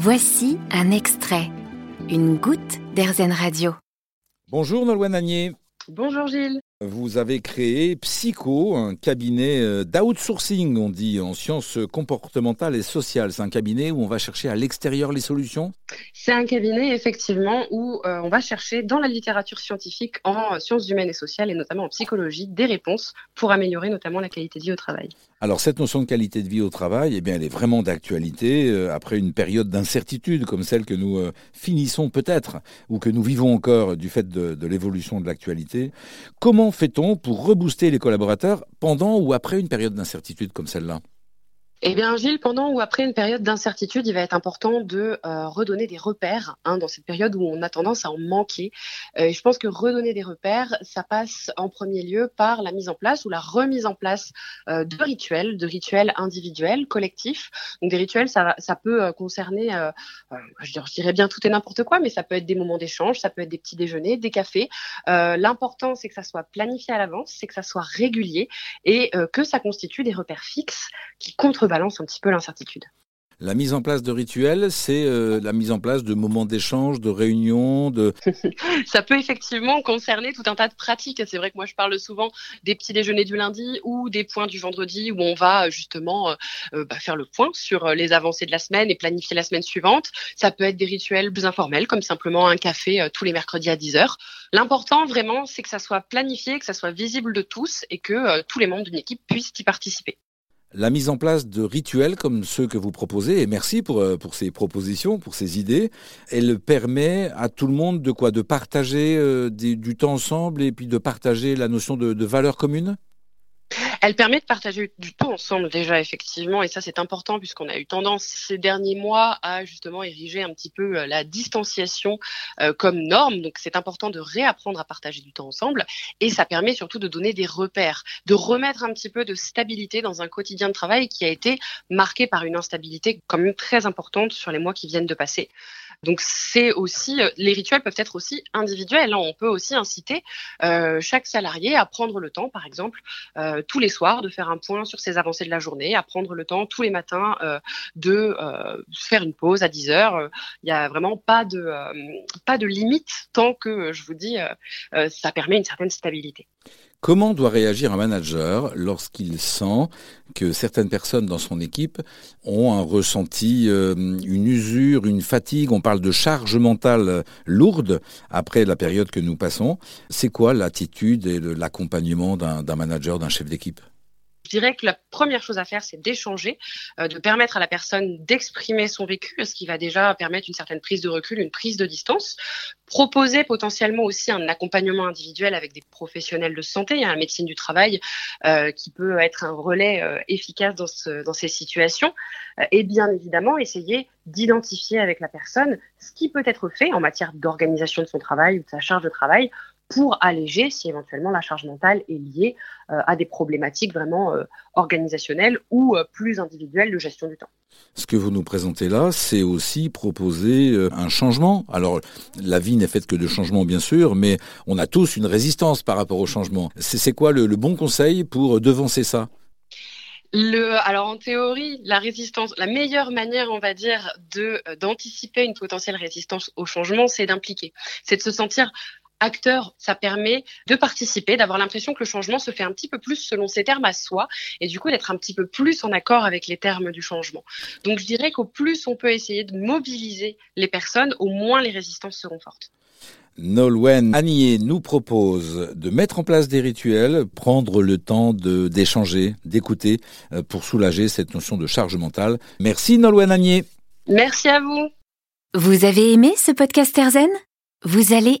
Voici un extrait, une goutte d'Airzen Radio. Bonjour Nolwenn Agnier. Bonjour Gilles. Vous avez créé Psycho, un cabinet euh, d'outsourcing, on dit, en sciences comportementales et sociales. C'est un cabinet où on va chercher à l'extérieur les solutions? C'est un cabinet, effectivement, où euh, on va chercher dans la littérature scientifique, en sciences humaines et sociales, et notamment en psychologie, des réponses pour améliorer notamment la qualité de vie au travail. Alors cette notion de qualité de vie au travail, eh bien, elle est vraiment d'actualité euh, après une période d'incertitude comme celle que nous finissons peut-être, ou que nous vivons encore du fait de, de l'évolution de l'actualité. Comment fait-on pour rebooster les collaborateurs pendant ou après une période d'incertitude comme celle-là? Eh bien, Gilles, pendant ou après une période d'incertitude, il va être important de euh, redonner des repères hein, dans cette période où on a tendance à en manquer. Euh, je pense que redonner des repères, ça passe en premier lieu par la mise en place ou la remise en place euh, de rituels, de rituels individuels, collectifs. Donc, des rituels, ça, ça peut concerner, je, dirais bien tout et n'importe quoi, mais ça peut être des moments d'échange, ça peut être des petits déjeuners, des cafés. L'important, c'est que ça soit planifié à l'avance, c'est que ça soit régulier et que ça constitue des repères fixes qui contre balance un petit peu l'incertitude. La mise en place de rituels, c'est euh, la mise en place de moments d'échange, de réunions, de... Ça peut effectivement concerner tout un tas de pratiques. C'est vrai que moi, je parle souvent des petits déjeuners du lundi ou des points du vendredi où on va justement euh, bah, faire le point sur euh, les avancées de la semaine et planifier la semaine suivante. Ça peut être des rituels plus informels, comme simplement un café tous les mercredis à 10h. L'important, vraiment, c'est que ça soit planifié, que ça soit visible de tous et que tous les membres d'une équipe puissent y participer la mise en place de rituels comme ceux que vous proposez, et merci pour, euh, pour ces propositions, pour ces idées, elle permet à tout le monde de quoi? De partager euh, du temps ensemble et puis de partager la notion de, de valeur commune? Elle permet de partager du temps ensemble déjà, effectivement, et ça c'est important puisqu'on a eu tendance ces derniers mois à justement ériger un petit peu euh, la distanciation euh, comme norme. Donc c'est important de réapprendre à partager du temps ensemble et ça permet surtout de donner des repères, de remettre un petit peu de stabilité dans un quotidien de travail qui a été marqué par une instabilité quand même très importante sur les mois qui viennent de passer. Donc c'est aussi euh, les rituels peuvent être aussi individuels. Hein. On peut aussi inciter euh, chaque salarié à prendre le temps, par exemple, euh, tous les soirs, de faire un point sur ses avancées de la journée, à prendre le temps tous les matins de faire une pause à 10 heures. Il n'y a vraiment pas de pas de limite tant que je vous dis ça permet une certaine stabilité. Comment doit réagir un manager lorsqu'il sent que certaines personnes dans son équipe ont un ressenti, euh, une usure, une fatigue? On parle de charge mentale lourde après la période que nous passons. C'est quoi l'attitude et l'accompagnement d'un manager, d'un chef d'équipe? Je dirais que la première chose à faire, c'est d'échanger, euh, de permettre à la personne d'exprimer son vécu, ce qui va déjà permettre une certaine prise de recul, une prise de distance. Proposer potentiellement aussi un accompagnement individuel avec des professionnels de santé, il la médecine du travail euh, qui peut être un relais euh, efficace dans, ce, dans ces situations. et bien évidemment, essayer d'identifier avec la personne ce qui peut être fait en matière d'organisation de son travail ou de sa charge de travail pour alléger si éventuellement la charge mentale est liée euh, à des problématiques vraiment euh, organisationnelles ou euh, plus individuelles de gestion du temps. Ce que vous nous présentez là, c'est aussi proposer un changement. Alors, la vie n'est faite que de changements, bien sûr, mais on a tous une résistance par rapport au changement. C'est quoi le, bon conseil pour devancer ça? Le, alors en théorie, la résistance, la meilleure manière, on va dire, de d'anticiper une potentielle résistance au changement, c'est d'impliquer, c'est de se sentir acteur, ça permet de participer, d'avoir l'impression que le changement se fait un petit peu plus selon ses termes à soi et du coup d'être un petit peu plus en accord avec les termes du changement. Donc je dirais qu'au plus on peut essayer de mobiliser les personnes, au moins les résistances seront fortes. Nolwenn Agnier nous propose de mettre en place des rituels, prendre le temps d'échanger, d'écouter euh, pour soulager cette notion de charge mentale. Merci Nolwenn Agnier. Merci à vous. Vous avez aimé ce podcast Erzen? Vous allez